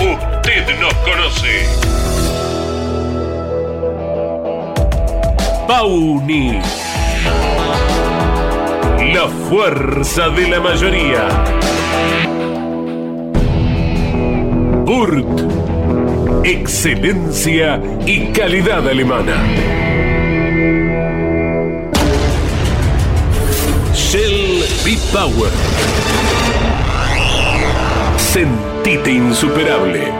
Usted nos conoce. Pauni. La fuerza de la mayoría. Burt. Excelencia y calidad alemana. Shell B-Power. Sentite insuperable.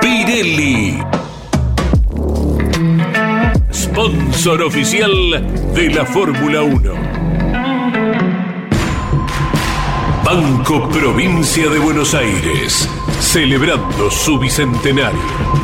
Pirelli. Sponsor oficial de la Fórmula 1. Banco Provincia de Buenos Aires, celebrando su bicentenario.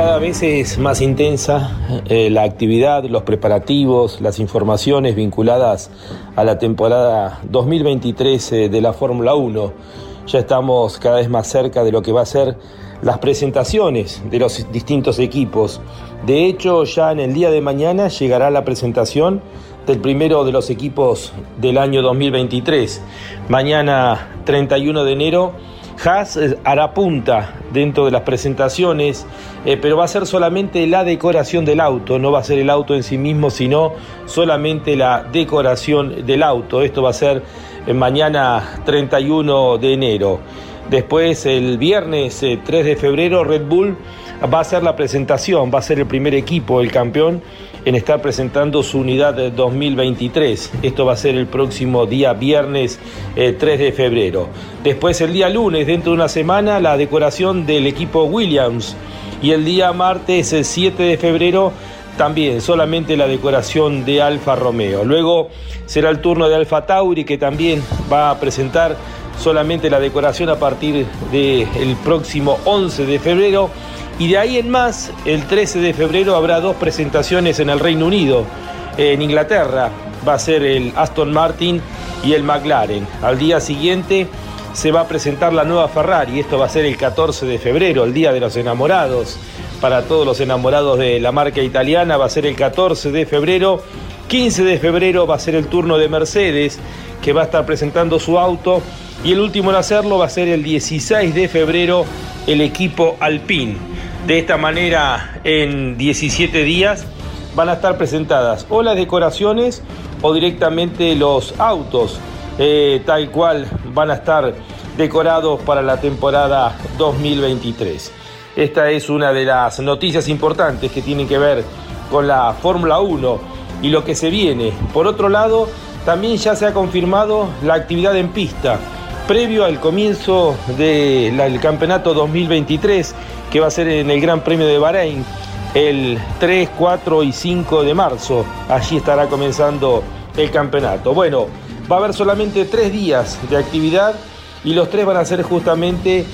Cada vez es más intensa eh, la actividad, los preparativos, las informaciones vinculadas a la temporada 2023 eh, de la Fórmula 1. Ya estamos cada vez más cerca de lo que va a ser las presentaciones de los distintos equipos. De hecho, ya en el día de mañana llegará la presentación del primero de los equipos del año 2023. Mañana 31 de enero Haas eh, hará punta dentro de las presentaciones, eh, pero va a ser solamente la decoración del auto, no va a ser el auto en sí mismo, sino solamente la decoración del auto. Esto va a ser eh, mañana 31 de enero. Después, el viernes 3 de febrero, Red Bull va a hacer la presentación, va a ser el primer equipo, el campeón, en estar presentando su unidad 2023. Esto va a ser el próximo día viernes 3 eh, de febrero. Después el día lunes, dentro de una semana, la decoración del equipo Williams. Y el día martes el 7 de febrero también solamente la decoración de Alfa Romeo. Luego será el turno de Alfa Tauri que también va a presentar solamente la decoración a partir del próximo 11 de febrero y de ahí en más, el 13 de febrero habrá dos presentaciones en el Reino Unido. En Inglaterra va a ser el Aston Martin y el McLaren. Al día siguiente se va a presentar la nueva Ferrari. Esto va a ser el 14 de febrero, el Día de los Enamorados. Para todos los enamorados de la marca italiana va a ser el 14 de febrero. 15 de febrero va a ser el turno de Mercedes, que va a estar presentando su auto. Y el último en hacerlo va a ser el 16 de febrero el equipo Alpine. De esta manera, en 17 días van a estar presentadas o las decoraciones o directamente los autos, eh, tal cual van a estar decorados para la temporada 2023. Esta es una de las noticias importantes que tienen que ver con la Fórmula 1 y lo que se viene. Por otro lado, también ya se ha confirmado la actividad en pista previo al comienzo del campeonato 2023 que va a ser en el Gran Premio de Bahrein el 3, 4 y 5 de marzo. Allí estará comenzando el campeonato. Bueno, va a haber solamente tres días de actividad y los tres van a ser justamente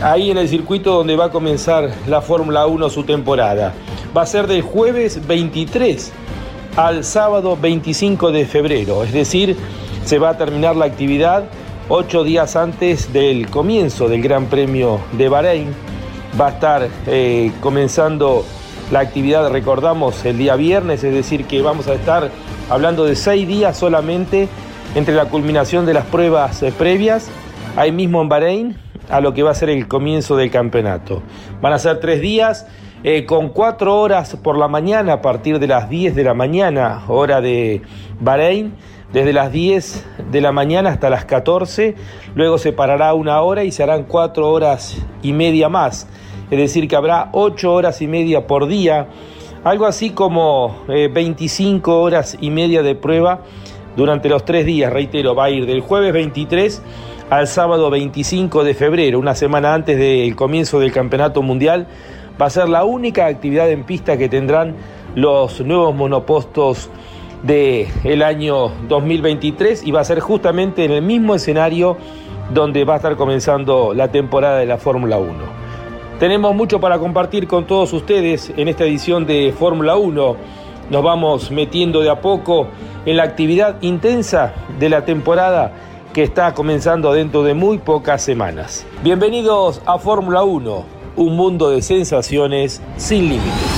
ahí en el circuito donde va a comenzar la Fórmula 1 su temporada. Va a ser del jueves 23 al sábado 25 de febrero, es decir, se va a terminar la actividad ocho días antes del comienzo del Gran Premio de Bahrein va a estar eh, comenzando la actividad, recordamos, el día viernes, es decir, que vamos a estar hablando de seis días solamente entre la culminación de las pruebas eh, previas, ahí mismo en Bahrein, a lo que va a ser el comienzo del campeonato. Van a ser tres días. Eh, con cuatro horas por la mañana a partir de las 10 de la mañana, hora de Bahrein, desde las 10 de la mañana hasta las 14, luego se parará una hora y se harán cuatro horas y media más. Es decir, que habrá 8 horas y media por día, algo así como 25 eh, horas y media de prueba durante los tres días, reitero, va a ir del jueves 23 al sábado 25 de febrero, una semana antes del comienzo del Campeonato Mundial, va a ser la única actividad en pista que tendrán los nuevos monopostos del el año 2023 y va a ser justamente en el mismo escenario donde va a estar comenzando la temporada de la Fórmula 1. Tenemos mucho para compartir con todos ustedes en esta edición de Fórmula 1. Nos vamos metiendo de a poco en la actividad intensa de la temporada que está comenzando dentro de muy pocas semanas. Bienvenidos a Fórmula 1, un mundo de sensaciones sin límites.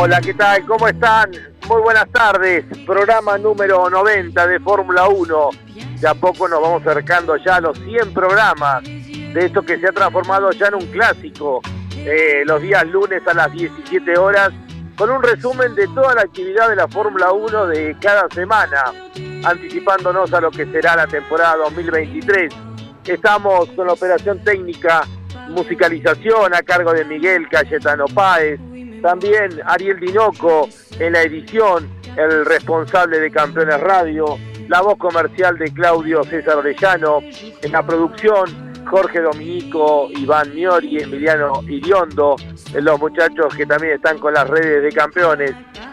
Hola, ¿qué tal? ¿Cómo están? Muy buenas tardes. Programa número 90 de Fórmula 1. De a poco nos vamos acercando ya a los 100 programas de esto que se ha transformado ya en un clásico. Eh, los días lunes a las 17 horas con un resumen de toda la actividad de la Fórmula 1 de cada semana, anticipándonos a lo que será la temporada 2023. Estamos con la operación técnica, musicalización a cargo de Miguel Cayetano Páez, también Ariel Dinoco en la edición, el responsable de Campeones Radio, la voz comercial de Claudio César Orellano, en la producción Jorge Dominico, Iván Miori, Emiliano Iriondo, los muchachos que también están con las redes de campeones.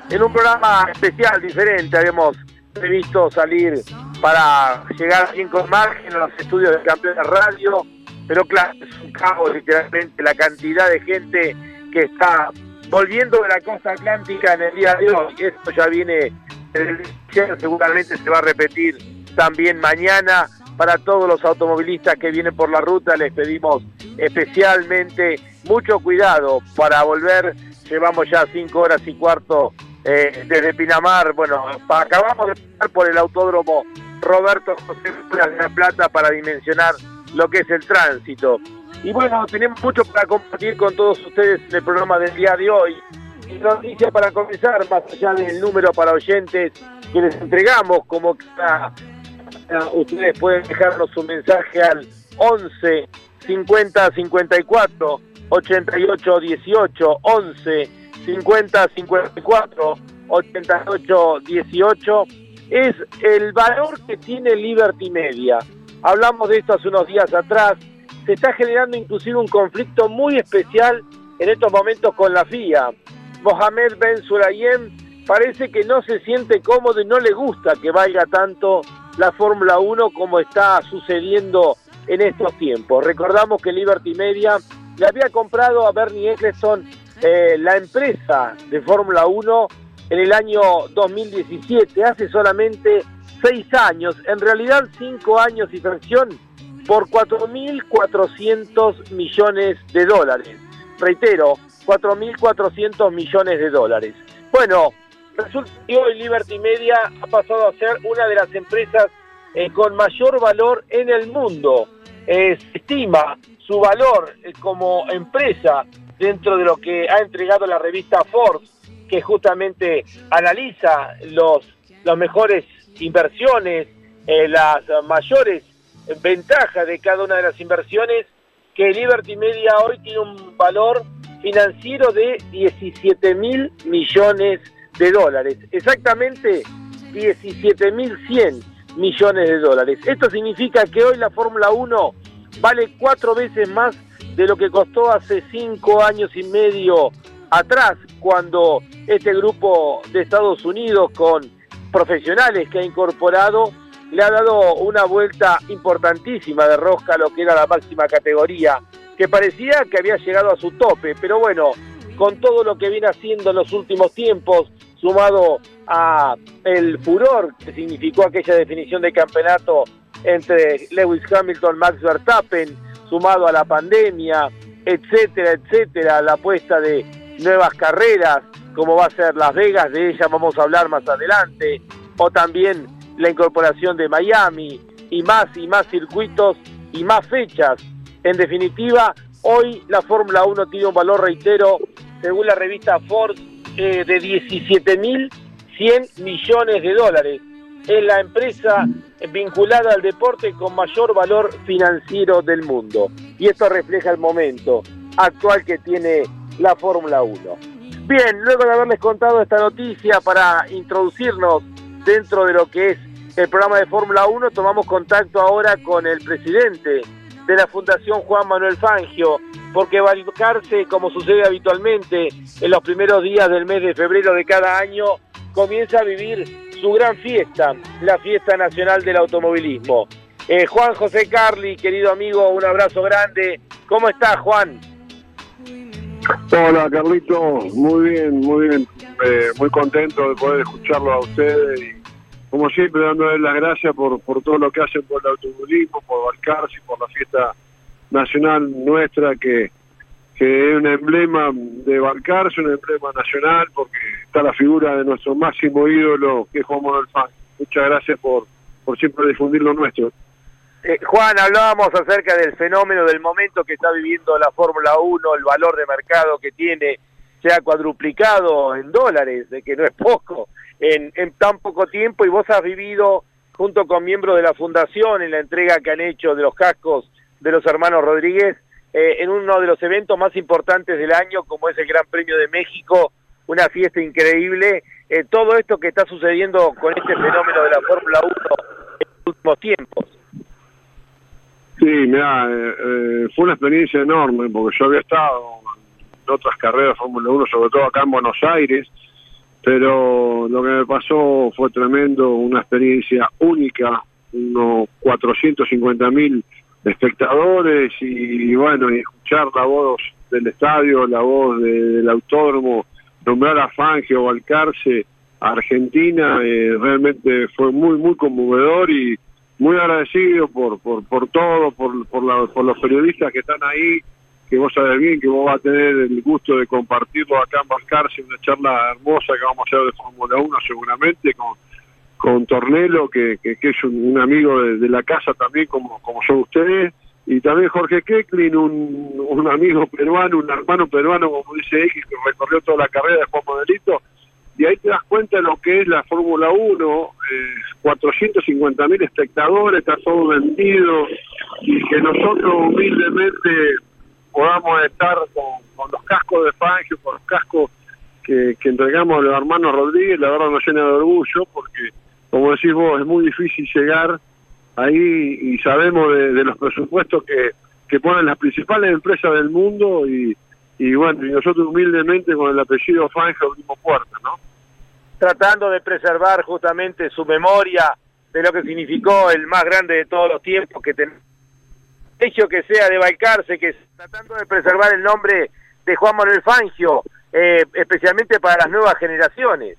En un programa especial, diferente, habíamos previsto salir para llegar bien con margen a los estudios de campeones radio, pero claro, es un caos literalmente la cantidad de gente que está volviendo de la costa atlántica en el día de hoy. Esto ya viene, seguramente se va a repetir también mañana para todos los automovilistas que vienen por la ruta les pedimos especialmente mucho cuidado para volver. Llevamos ya cinco horas y cuarto eh, desde Pinamar. Bueno, acabamos de pasar por el autódromo Roberto José de la Plata para dimensionar lo que es el tránsito. Y bueno, tenemos mucho para compartir con todos ustedes en el programa del día de hoy. Y noticia para comenzar, más allá del número para oyentes que les entregamos como cada ustedes pueden dejarnos su mensaje al 11 50 54 88 18 11 50 54 88 18 es el valor que tiene Liberty Media. Hablamos de esto hace unos días atrás. Se está generando inclusive un conflicto muy especial en estos momentos con la FIA. Mohamed Ben Sulayem parece que no se siente cómodo y no le gusta que valga tanto la Fórmula 1 como está sucediendo en estos tiempos. Recordamos que Liberty Media le había comprado a Bernie Eccleston eh, la empresa de Fórmula 1 en el año 2017, hace solamente seis años, en realidad cinco años y fracción, por 4.400 millones de dólares. Reitero, 4.400 millones de dólares. Bueno, Resulta que hoy Liberty Media ha pasado a ser una de las empresas eh, con mayor valor en el mundo. se estima su valor eh, como empresa dentro de lo que ha entregado la revista Forbes, que justamente analiza los, las mejores inversiones, eh, las mayores ventajas de cada una de las inversiones, que Liberty Media hoy tiene un valor financiero de 17 mil millones de dólares, exactamente 17.100 millones de dólares. Esto significa que hoy la Fórmula 1 vale cuatro veces más de lo que costó hace cinco años y medio atrás, cuando este grupo de Estados Unidos con profesionales que ha incorporado le ha dado una vuelta importantísima de rosca a lo que era la máxima categoría, que parecía que había llegado a su tope, pero bueno, con todo lo que viene haciendo en los últimos tiempos, sumado a el furor que significó aquella definición de campeonato entre Lewis Hamilton, Max Verstappen, sumado a la pandemia, etcétera, etcétera, la apuesta de nuevas carreras, como va a ser Las Vegas, de ella vamos a hablar más adelante, o también la incorporación de Miami y más y más circuitos y más fechas. En definitiva, hoy la Fórmula 1 tiene un valor, reitero, según la revista Forbes, eh, de 17.100 millones de dólares. Es la empresa vinculada al deporte con mayor valor financiero del mundo. Y esto refleja el momento actual que tiene la Fórmula 1. Bien, luego de haberles contado esta noticia para introducirnos dentro de lo que es el programa de Fórmula 1, tomamos contacto ahora con el presidente de la Fundación Juan Manuel Fangio, porque Balcarce, como sucede habitualmente en los primeros días del mes de febrero de cada año, comienza a vivir su gran fiesta, la fiesta nacional del automovilismo. Eh, Juan José Carli, querido amigo, un abrazo grande. ¿Cómo estás, Juan? Hola, Carlito. Muy bien, muy bien. Eh, muy contento de poder escucharlo a ustedes y, como siempre, dándole las gracias por, por todo lo que hacen por el automovilismo, por Balcarce, por la fiesta nacional nuestra que, que es un emblema de Balcarce, un emblema nacional, porque está la figura de nuestro máximo ídolo, que es Juan Manuel. Muchas gracias por, por siempre difundir lo nuestro. Eh, Juan, hablábamos acerca del fenómeno del momento que está viviendo la Fórmula 1, el valor de mercado que tiene, se ha cuadruplicado en dólares, de que no es poco, en, tan poco tiempo, y vos has vivido junto con miembros de la Fundación en la entrega que han hecho de los cascos de los hermanos Rodríguez, eh, en uno de los eventos más importantes del año, como es el Gran Premio de México, una fiesta increíble. Eh, todo esto que está sucediendo con este fenómeno de la Fórmula 1 en los últimos tiempos. Sí, mira, eh, fue una experiencia enorme, porque yo había estado en otras carreras de Fórmula 1, sobre todo acá en Buenos Aires, pero lo que me pasó fue tremendo, una experiencia única, unos 450 mil espectadores y bueno, y escuchar la voz del estadio, la voz del autódromo, nombrar a Fangio, Balcarce, a Argentina, eh, realmente fue muy, muy conmovedor y muy agradecido por, por, por todo, por, por, la, por los periodistas que están ahí, que vos sabés bien que vos vas a tener el gusto de compartirlo acá en Balcarce, una charla hermosa que vamos a hacer de Fórmula 1 seguramente con con Tornelo, que, que, es un, amigo de, la casa también, como, como son ustedes, y también Jorge Keklin, un, un amigo peruano, un hermano peruano, como dice X, que recorrió toda la carrera de Juan Modelito, y ahí te das cuenta de lo que es la Fórmula 1, eh, 450 mil espectadores, está todo vendido, y que nosotros humildemente podamos estar con, los cascos de Fangio, con los cascos que, que entregamos a los hermanos Rodríguez, la verdad nos llena de orgullo, porque como decís vos, es muy difícil llegar ahí y sabemos de, los presupuestos que, que ponen las principales empresas del mundo y, y bueno, y nosotros humildemente con el apellido Fangio abrimos puertas, ¿no? Tratando de preservar justamente su memoria de lo que significó el más grande de todos los tiempos, que ten... hecho que sea de Balcarce, que tratando de preservar el nombre de Juan Manuel Fangio, eh, especialmente para las nuevas generaciones.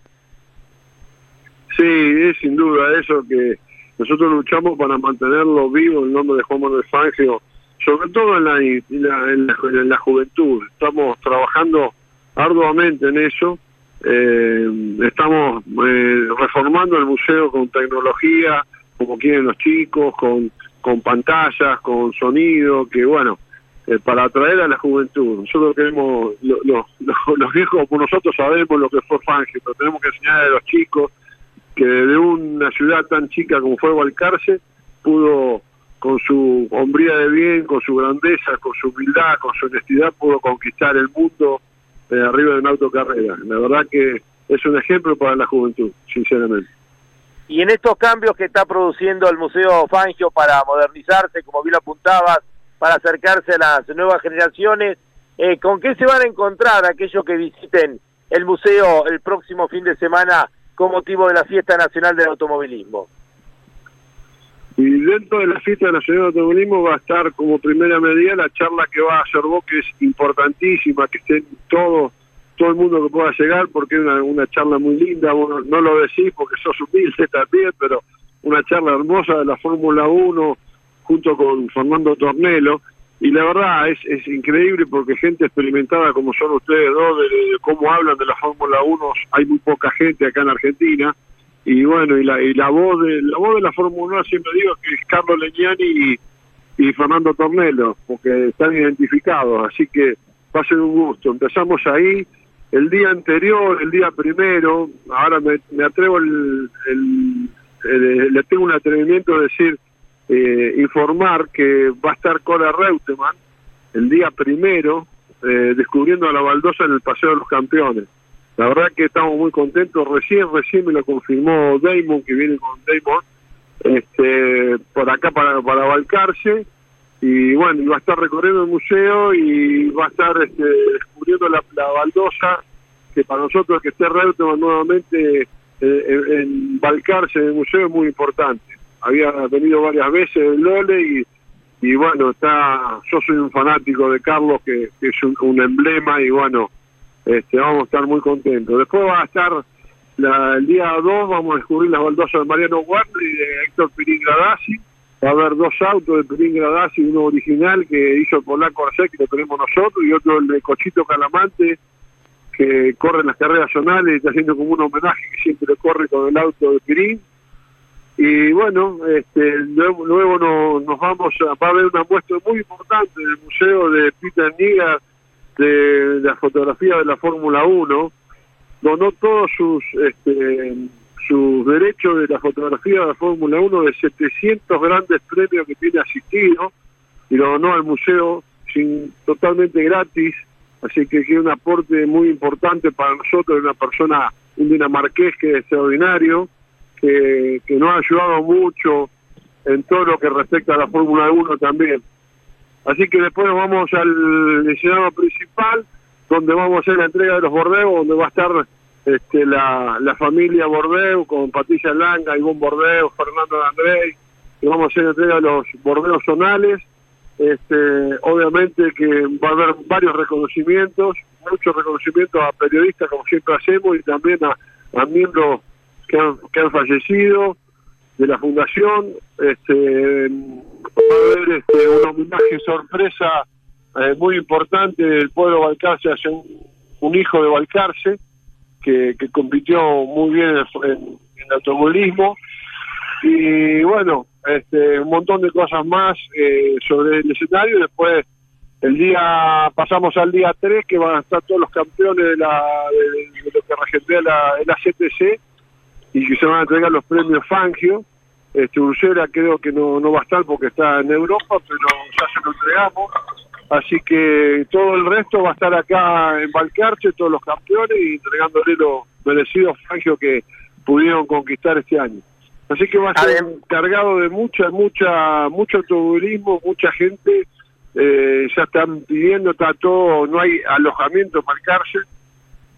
Sí, es sin duda eso que nosotros luchamos para mantenerlo vivo el nombre de Juan Manuel Fangio, sobre todo en la, en la, juventud. Estamos trabajando arduamente en eso. Eh, estamos eh, reformando el museo con tecnología, como quieren los chicos, con, con pantallas, con sonido, que bueno, eh, para atraer a la juventud. Nosotros queremos, los viejos como nosotros sabemos lo que fue Fangio, pero tenemos que enseñar a los chicos que de una ciudad tan chica como fue Valcarce pudo con su hombría de bien, con su grandeza, con su humildad, con su honestidad, pudo conquistar el mundo eh, arriba de una autocarrera. La verdad que es un ejemplo para la juventud, sinceramente. Y en estos cambios que está produciendo el Museo Fangio para modernizarse, como bien lo apuntabas, para acercarse a las nuevas generaciones, eh, ¿con qué se van a encontrar aquellos que visiten el museo el próximo fin de semana con motivo de la Fiesta Nacional del Automovilismo. Y dentro de la Fiesta Nacional del Automovilismo va a estar como primera medida la charla que va a hacer vos, que es importantísima, que estén todos, todo el mundo que pueda llegar, porque es una, charla muy linda, vos no, lo decís porque sos humilde también, pero una charla hermosa de la Fórmula 1 junto con Fernando Tornelo, y la verdad es, es increíble porque gente experimentada como son ustedes dos, de, cómo hablan de la Fórmula 1, hay muy poca gente acá en Argentina, y bueno, y la, y la voz de la voz de la Fórmula 1 siempre digo que es Carlos Leñani y, Fernando Tornelo, porque están identificados, así que va a ser un gusto. Empezamos ahí, el día anterior, el día primero, ahora me, atrevo, el, le tengo un atrevimiento de decir, eh, informar que va a estar Cora Reutemann el día primero eh, descubriendo a la baldosa en el Paseo de los Campeones. La verdad que estamos muy contentos. Recién, recién me lo confirmó Damon, que viene con Damon, este, por acá para, para Balcarce. Y bueno, va a estar recorriendo el museo y va a estar este, descubriendo la, baldosa, que para nosotros que esté Reutemann nuevamente eh, en, en en el museo, es muy importante había venido varias veces el Lole y, y bueno, está yo soy un fanático de Carlos que, es un, emblema y bueno, este vamos a estar muy contentos. Después va a estar el día 2, vamos a descubrir las baldosas de Mariano Guardi y de Héctor Pirín Gradasi va a haber dos autos de Perín Gradasi, uno original que hizo el polaco Arce, que lo tenemos nosotros, y otro el de Cochito Calamante, que corre en las carreras zonales está haciendo como un homenaje que siempre corre con el auto de Pirín. Y bueno, este, luego, luego nos vamos a, va a haber una muestra muy importante en el Museo de Peter Niga de, la fotografía de la Fórmula 1. Donó todos sus este, sus derechos de la fotografía de la Fórmula 1 de 700 grandes premios que tiene asistido y lo donó al museo sin totalmente gratis Así que es un aporte muy importante para nosotros, una persona, un dinamarqués que es extraordinario, que, que nos ha ayudado mucho en todo lo que respecta a la Fórmula 1 también. Así que después vamos al escenario principal, donde vamos a hacer la entrega de los bordeos, donde va a estar este, la, familia Bordeu con Patricia Langa, Ivonne Bordeu, Fernando André, y vamos a hacer entrega de los bordeos zonales este, obviamente que va a haber varios reconocimientos, muchos reconocimientos a periodistas como siempre hacemos y también a, miembros que han, que han fallecido de la fundación. Este, va a haber este, un homenaje sorpresa eh, muy importante del pueblo Balcarce hacia un, hijo de Balcarce que, que compitió muy bien en, en automovilismo y bueno, este, un montón de cosas más eh, sobre el escenario. Después, el día pasamos al día 3, que van a estar todos los campeones de, la, de, lo que regentea la, la CTC y que se van a entregar los premios Fangio. Este, Ursera creo que no, no va a estar porque está en Europa, pero ya se lo entregamos. Así que todo el resto va a estar acá en Valcarce, todos los campeones, y entregándole los merecidos Fangio que pudieron conquistar este año. Así que va a ser cargado de mucha, mucha, mucho automovilismo, mucha gente, eh, ya están pidiendo, está todo, no hay alojamiento para el cárcel,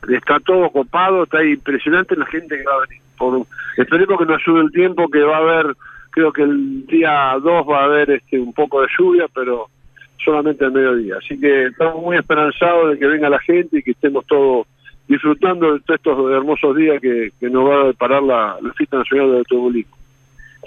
está todo copado, está impresionante la gente que va a venir. Por, esperemos que nos ayude el tiempo, que va a haber, creo que el día 2 va a haber este un poco de lluvia, pero solamente al mediodía. Así que estamos muy esperanzados de que venga la gente y que estemos todos disfrutando de estos hermosos días que, nos va a deparar la, fiesta nacional del automovilismo.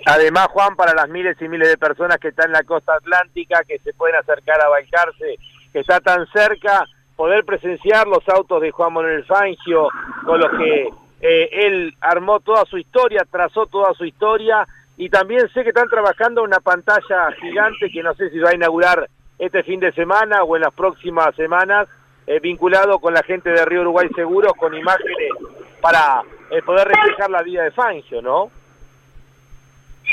Además, Juan, para las miles y miles de personas que están en la costa atlántica, que se pueden acercar a Balcarce, que está tan cerca, poder presenciar los autos de Juan Manuel Fangio, con los que eh, él armó toda su historia, trazó toda su historia, y también sé que están trabajando una pantalla gigante que no sé si va a inaugurar este fin de semana o en las próximas semanas, eh, vinculado con la gente de Río Uruguay Seguros, con imágenes para eh, poder reflejar la vida de Fangio, ¿no?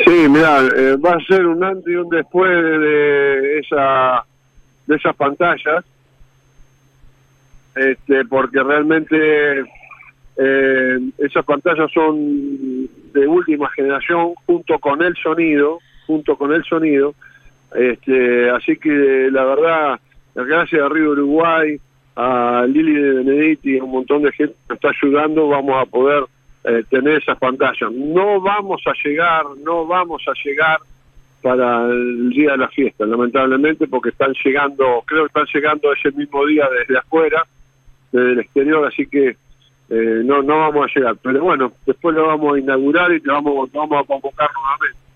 Sí, mira, eh, va a ser un antes y un después de, esa de esas pantallas, este, porque realmente esas pantallas son de última generación, junto con el sonido, junto con el sonido, este, así que la verdad, gracias a Río Uruguay, a Lili de Benedetti y a un montón de gente que está ayudando, vamos a poder eh, tener esas pantallas. No vamos a llegar, no vamos a llegar para el día de la fiesta, lamentablemente, porque están llegando, creo que están llegando ese mismo día desde afuera, desde el exterior, así que eh, no no vamos a llegar. Pero bueno, después lo vamos a inaugurar y te vamos, vamos a convocar nuevamente.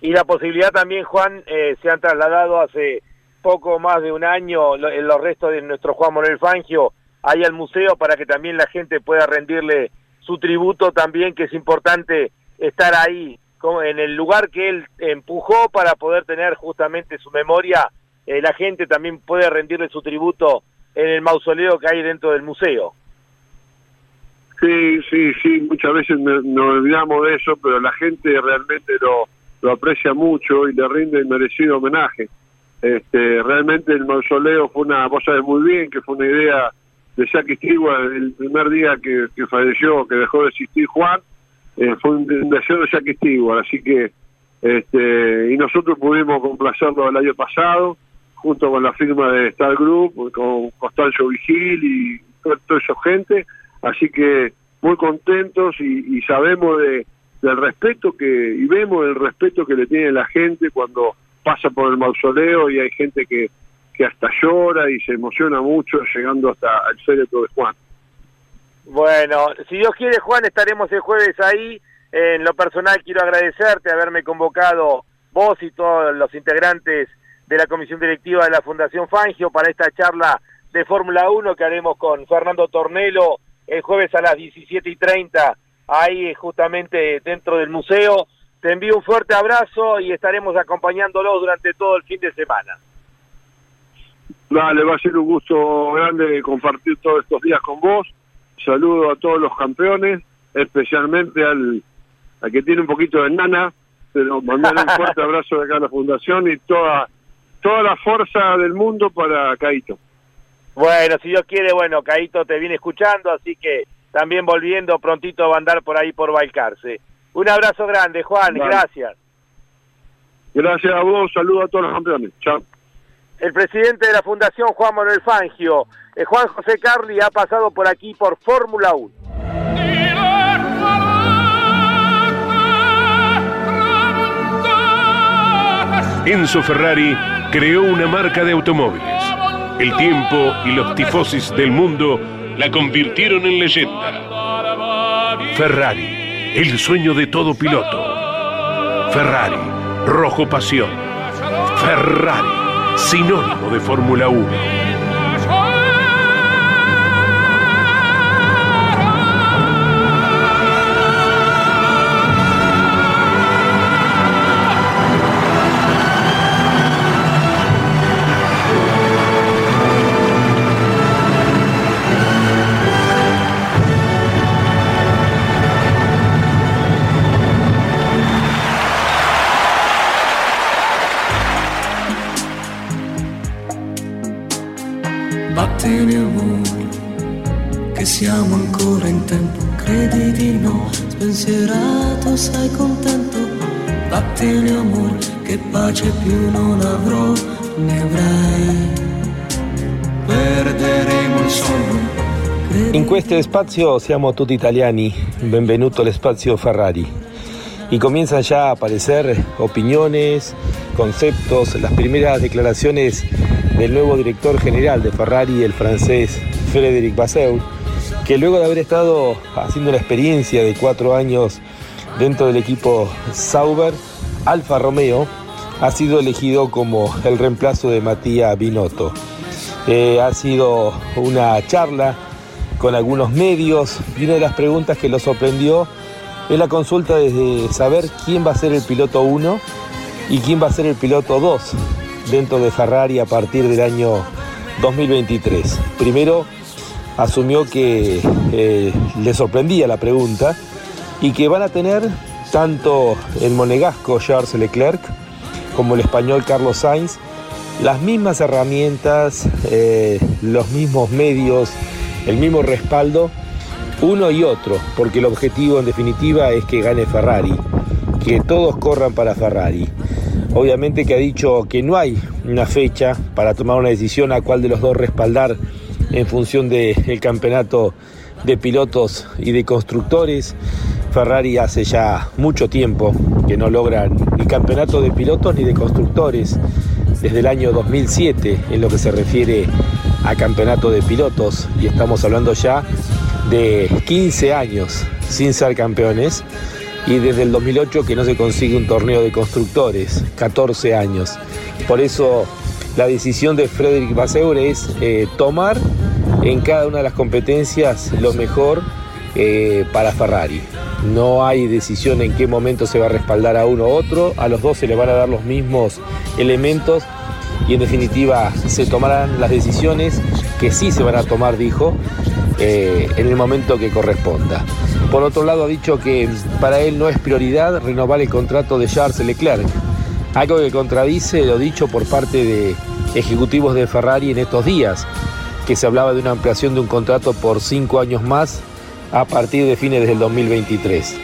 Y la posibilidad también, Juan, eh, se han trasladado hace poco más de un año en los restos de nuestro Juan Manuel Fangio ahí al museo para que también la gente pueda rendirle su tributo también, que es importante estar ahí en el lugar que él empujó para poder tener justamente su memoria, eh, la gente también puede rendirle su tributo en el mausoleo que hay dentro del museo. Sí, sí, sí, muchas veces nos olvidamos de eso, pero la gente realmente lo, lo aprecia mucho y le rinde el merecido homenaje. Este, realmente el mausoleo fue una, vos sabés muy bien que fue una idea de Jackie Stewart el primer día que, falleció, que dejó de existir Juan, eh, fue un, deseo de Jackie Stewart, así que, este, y nosotros pudimos complacerlo el año pasado, junto con la firma de Star Group, con Constancio Vigil y toda esa gente, así que muy contentos y, y sabemos de, del respeto que, y vemos el respeto que le tiene la gente cuando pasa por el mausoleo y hay gente que, que hasta llora y se emociona mucho llegando hasta el féretro de Juan. Bueno, si Dios quiere, Juan, estaremos el jueves ahí. En lo personal quiero agradecerte haberme convocado vos y todos los integrantes de la comisión directiva de la Fundación Fangio para esta charla de Fórmula 1 que haremos con Fernando Tornelo el jueves a las 17 y 30, ahí justamente dentro del museo. Te envío un fuerte abrazo y estaremos acompañándolos durante todo el fin de semana. Dale, va a ser un gusto grande compartir todos estos días con vos. Saludo a todos los campeones, especialmente al, al que tiene un poquito de nana, pero mandar un fuerte abrazo de acá a la Fundación y toda, toda la fuerza del mundo para Caito. Bueno, si Dios quiere, bueno, Caito te viene escuchando, así que también volviendo prontito va a andar por ahí por Balcarce. Un abrazo grande, Juan, gracias. Gracias a vos, saludo a todos los campeones. Chao. El presidente de la Fundación Juan Manuel Fangio, eh, Juan José Carli, ha pasado por aquí por Fórmula 1. Enzo Ferrari creó una marca de automóviles. El tiempo y los tifosis del mundo la convirtieron en leyenda. Ferrari, el sueño de todo piloto. Ferrari, rojo pasión. Ferrari, sinónimo de Fórmula 1. Batte amore, che siamo ancora in tempo, credi di no, spensierato, sei contento. Vattene amore, che pace più non avrò, ne avrai. Perderemo il sonno. In questo spazio siamo tutti italiani, benvenuto al spazio Ferrari. Y comienzan ya a aparecer opiniones, conceptos, las primeras declaraciones del nuevo director general de Ferrari, el francés Frédéric Vasseur, que luego de haber estado haciendo una experiencia de cuatro años dentro del equipo Sauber, Alfa Romeo, ha sido elegido como el reemplazo de Matías Binotto. Eh, ha sido una charla con algunos medios y una de las preguntas que lo sorprendió es la consulta de saber quién va a ser el piloto 1 y quién va a ser el piloto 2 dentro de Ferrari a partir del año 2023. Primero asumió que eh, le sorprendía la pregunta y que van a tener tanto el monegasco Charles Leclerc como el español Carlos Sainz las mismas herramientas, eh, los mismos medios, el mismo respaldo, uno y otro, porque el objetivo en definitiva es que gane Ferrari, que todos corran para Ferrari. Obviamente que ha dicho que no hay una fecha para tomar una decisión a cuál de los dos respaldar en función del campeonato de pilotos y de constructores. Ferrari hace ya mucho tiempo que no logra ni campeonato de pilotos ni de constructores desde el año 2007 en lo que se refiere a campeonato de pilotos y estamos hablando ya de 15 años sin ser campeones y desde el 2008 que no se consigue un torneo de constructores, 14 años. Por eso la decisión de Frederick Vasseur es eh, tomar en cada una de las competencias lo mejor eh, para Ferrari. No hay decisión en qué momento se va a respaldar a uno u otro, a los dos se le van a dar los mismos elementos y en definitiva se tomarán las decisiones que sí se van a tomar, dijo, eh, en el momento que corresponda. Por otro lado, ha dicho que para él no es prioridad renovar el contrato de Charles Leclerc, algo que contradice lo dicho por parte de ejecutivos de Ferrari en estos días, que se hablaba de una ampliación de un contrato por cinco años más a partir de fines del 2023.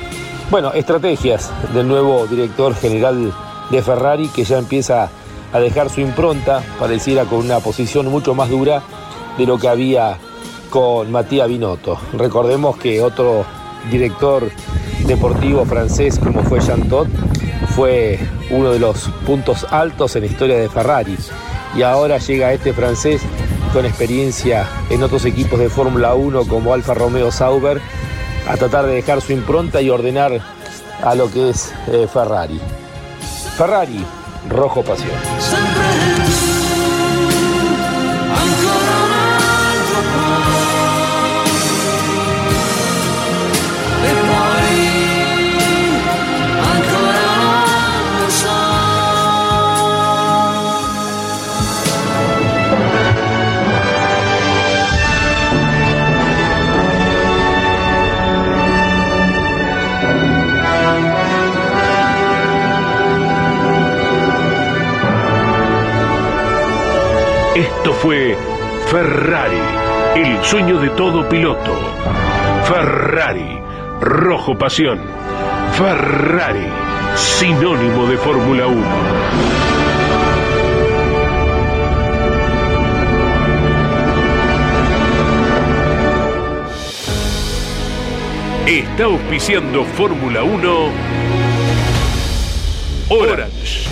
Bueno, estrategias del nuevo director general de Ferrari que ya empieza a dejar su impronta, pareciera con una posición mucho más dura de lo que había con Matías Binotto. Recordemos que otro director deportivo francés como fue Jean Todt, fue uno de los puntos altos en la historia de Ferrari. Y ahora llega este francés con experiencia en otros equipos de Fórmula 1 como Alfa Romeo Sauber a tratar de dejar su impronta y ordenar a lo que es eh, Ferrari. Ferrari, rojo pasión. Esto fue Ferrari, el sueño de todo piloto. Ferrari, rojo pasión. Ferrari, sinónimo de Fórmula 1. Está auspiciando Fórmula 1 Orange.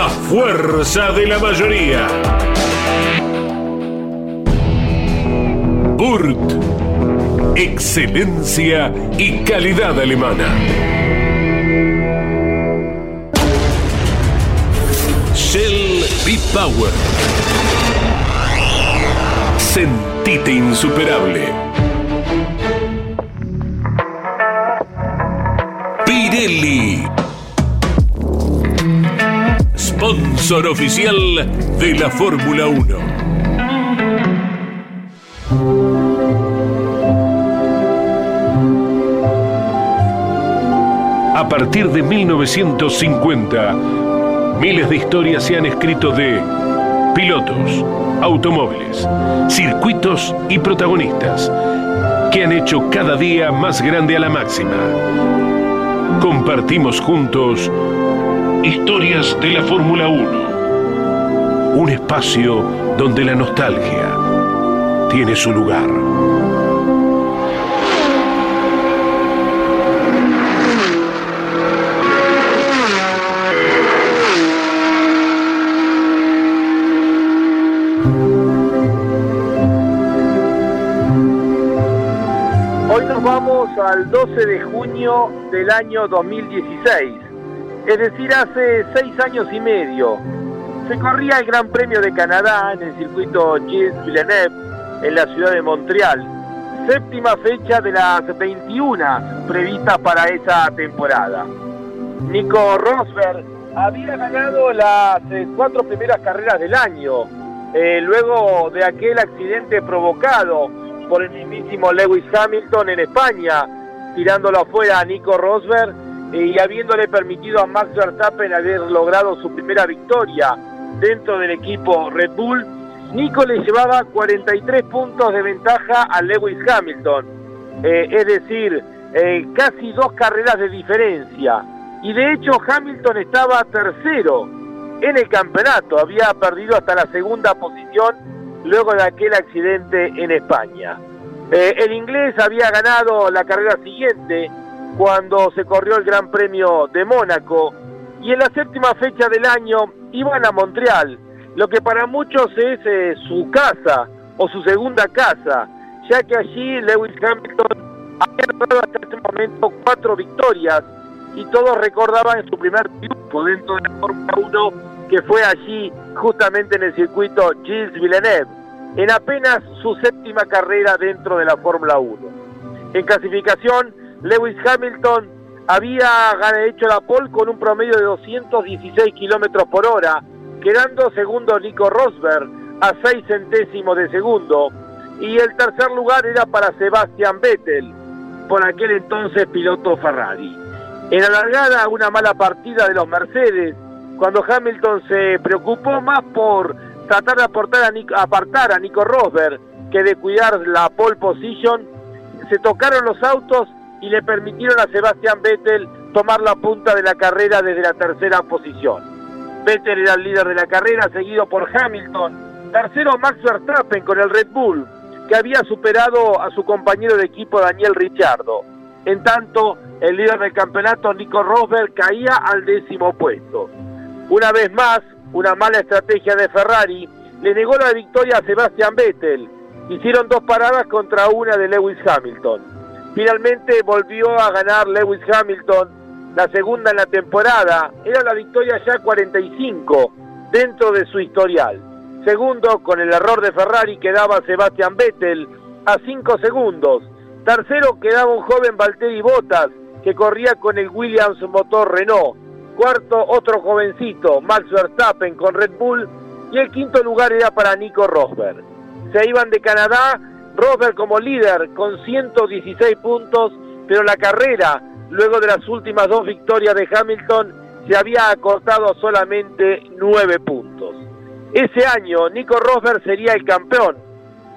La fuerza de la mayoría. Burt. Excelencia y calidad alemana. Shell B-Power. Sentite insuperable. Pirelli. Sponsor oficial de la Fórmula 1. A partir de 1950, miles de historias se han escrito de pilotos, automóviles, circuitos y protagonistas que han hecho cada día más grande a la máxima. Compartimos juntos historias de la Fórmula 1. Un espacio donde la nostalgia tiene su lugar. Hoy nos vamos al 12 de junio del año 2016, es decir, hace seis años y medio. Se corría el Gran Premio de Canadá en el circuito Gilles Villeneuve en la ciudad de Montreal, séptima fecha de las 21 previstas para esa temporada. Nico Rosberg había ganado las eh, cuatro primeras carreras del año, eh, luego de aquel accidente provocado por el mismísimo Lewis Hamilton en España, tirándolo afuera a Nico Rosberg y habiéndole permitido a Max Verstappen haber logrado su primera victoria dentro del equipo Red Bull. Nico le llevaba 43 puntos de ventaja a Lewis Hamilton, eh, es decir, eh, casi dos carreras de diferencia. Y de hecho Hamilton estaba tercero en el campeonato, había perdido hasta la segunda posición luego de aquel accidente en España. Eh, el inglés había ganado la carrera siguiente cuando se corrió el Gran Premio de Mónaco y en la séptima fecha del año iban a Montreal, lo que para muchos es eh, su casa o su segunda casa, ya que allí Lewis Hamilton había logrado hasta este momento cuatro victorias y todos recordaban su primer triunfo dentro de la Fórmula 1 que fue allí justamente en el circuito Gilles Villeneuve, en apenas su séptima carrera dentro de la Fórmula 1. En clasificación, Lewis Hamilton había hecho la pole con un promedio de 216 kilómetros por hora, quedando segundo Nico Rosberg a 6 centésimos de segundo, y el tercer lugar era para Sebastian Vettel, por aquel entonces piloto Ferrari. En la largada, una mala partida de los Mercedes, cuando Hamilton se preocupó más por tratar de apartar a Nico Rosberg que de cuidar la pole position, se tocaron los autos y le permitieron a Sebastián Vettel tomar la punta de la carrera desde la tercera posición. Vettel era el líder de la carrera, seguido por Hamilton. Tercero Max Verstappen con el Red Bull, que había superado a su compañero de equipo Daniel Ricciardo. En tanto, el líder del campeonato, Nico Rosberg, caía al décimo puesto. Una vez más, una mala estrategia de Ferrari le negó la victoria a Sebastian Vettel. Hicieron dos paradas contra una de Lewis Hamilton. Finalmente volvió a ganar Lewis Hamilton la segunda en la temporada. Era la victoria ya 45 dentro de su historial. Segundo, con el error de Ferrari quedaba Sebastian Vettel a 5 segundos. Tercero quedaba un joven Valtteri Bottas que corría con el Williams motor Renault. Cuarto, otro jovencito, Max Verstappen con Red Bull. Y el quinto lugar era para Nico Rosberg. Se iban de Canadá, Rosberg como líder con 116 puntos, pero la carrera, luego de las últimas dos victorias de Hamilton, se había acortado solamente 9 puntos. Ese año Nico Rosberg sería el campeón,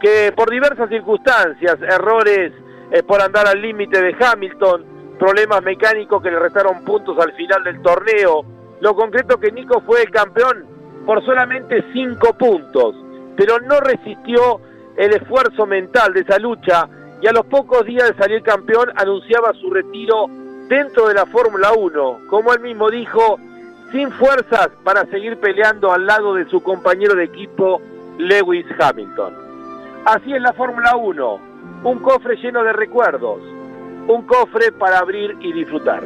que por diversas circunstancias, errores eh, por andar al límite de Hamilton, problemas mecánicos que le restaron puntos al final del torneo, lo concreto que Nico fue el campeón por solamente 5 puntos, pero no resistió el esfuerzo mental de esa lucha y a los pocos días de salir campeón anunciaba su retiro dentro de la Fórmula 1, como él mismo dijo, sin fuerzas para seguir peleando al lado de su compañero de equipo Lewis Hamilton. Así es la Fórmula 1, un cofre lleno de recuerdos, un cofre para abrir y disfrutar.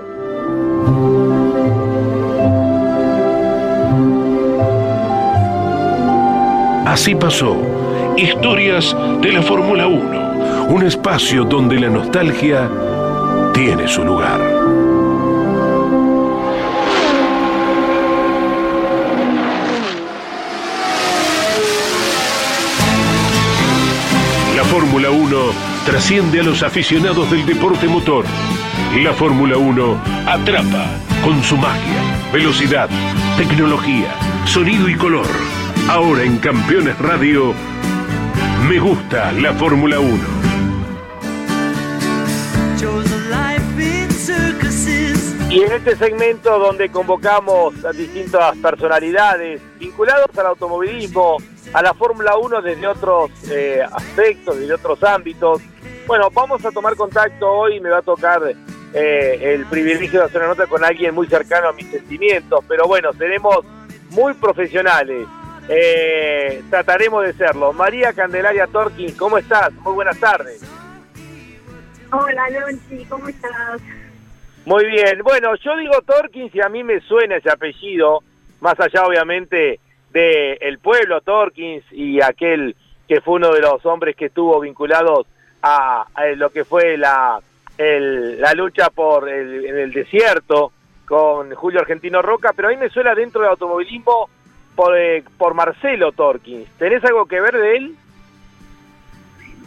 Así pasó. Historias de la Fórmula 1. Un espacio donde la nostalgia tiene su lugar. La Fórmula 1 trasciende a los aficionados del deporte motor. La Fórmula 1 atrapa con su magia, velocidad, tecnología, sonido y color. Ahora en Campeones Radio, me gusta la Fórmula 1. Y en este segmento donde convocamos a distintas personalidades vinculados al automovilismo, a la Fórmula 1 desde otros eh, aspectos, desde otros ámbitos, bueno, vamos a tomar contacto hoy, me va a tocar eh, el privilegio de hacer una nota con alguien muy cercano a mis sentimientos, pero bueno, seremos muy profesionales. Eh, trataremos de serlo. María Candelaria Torquín, ¿cómo estás? Muy buenas tardes. Hola, Lonchi, ¿cómo estás? Muy bien. Bueno, yo digo Torquín si a mí me suena ese apellido, más allá obviamente de el pueblo Torkins y aquel que fue uno de los hombres que estuvo vinculados a, lo que fue la, la lucha por el, en el desierto con Julio Argentino Roca, pero a mí me suena dentro del automovilismo por, eh, por Marcelo Torkins. ¿Tenés algo que ver de él?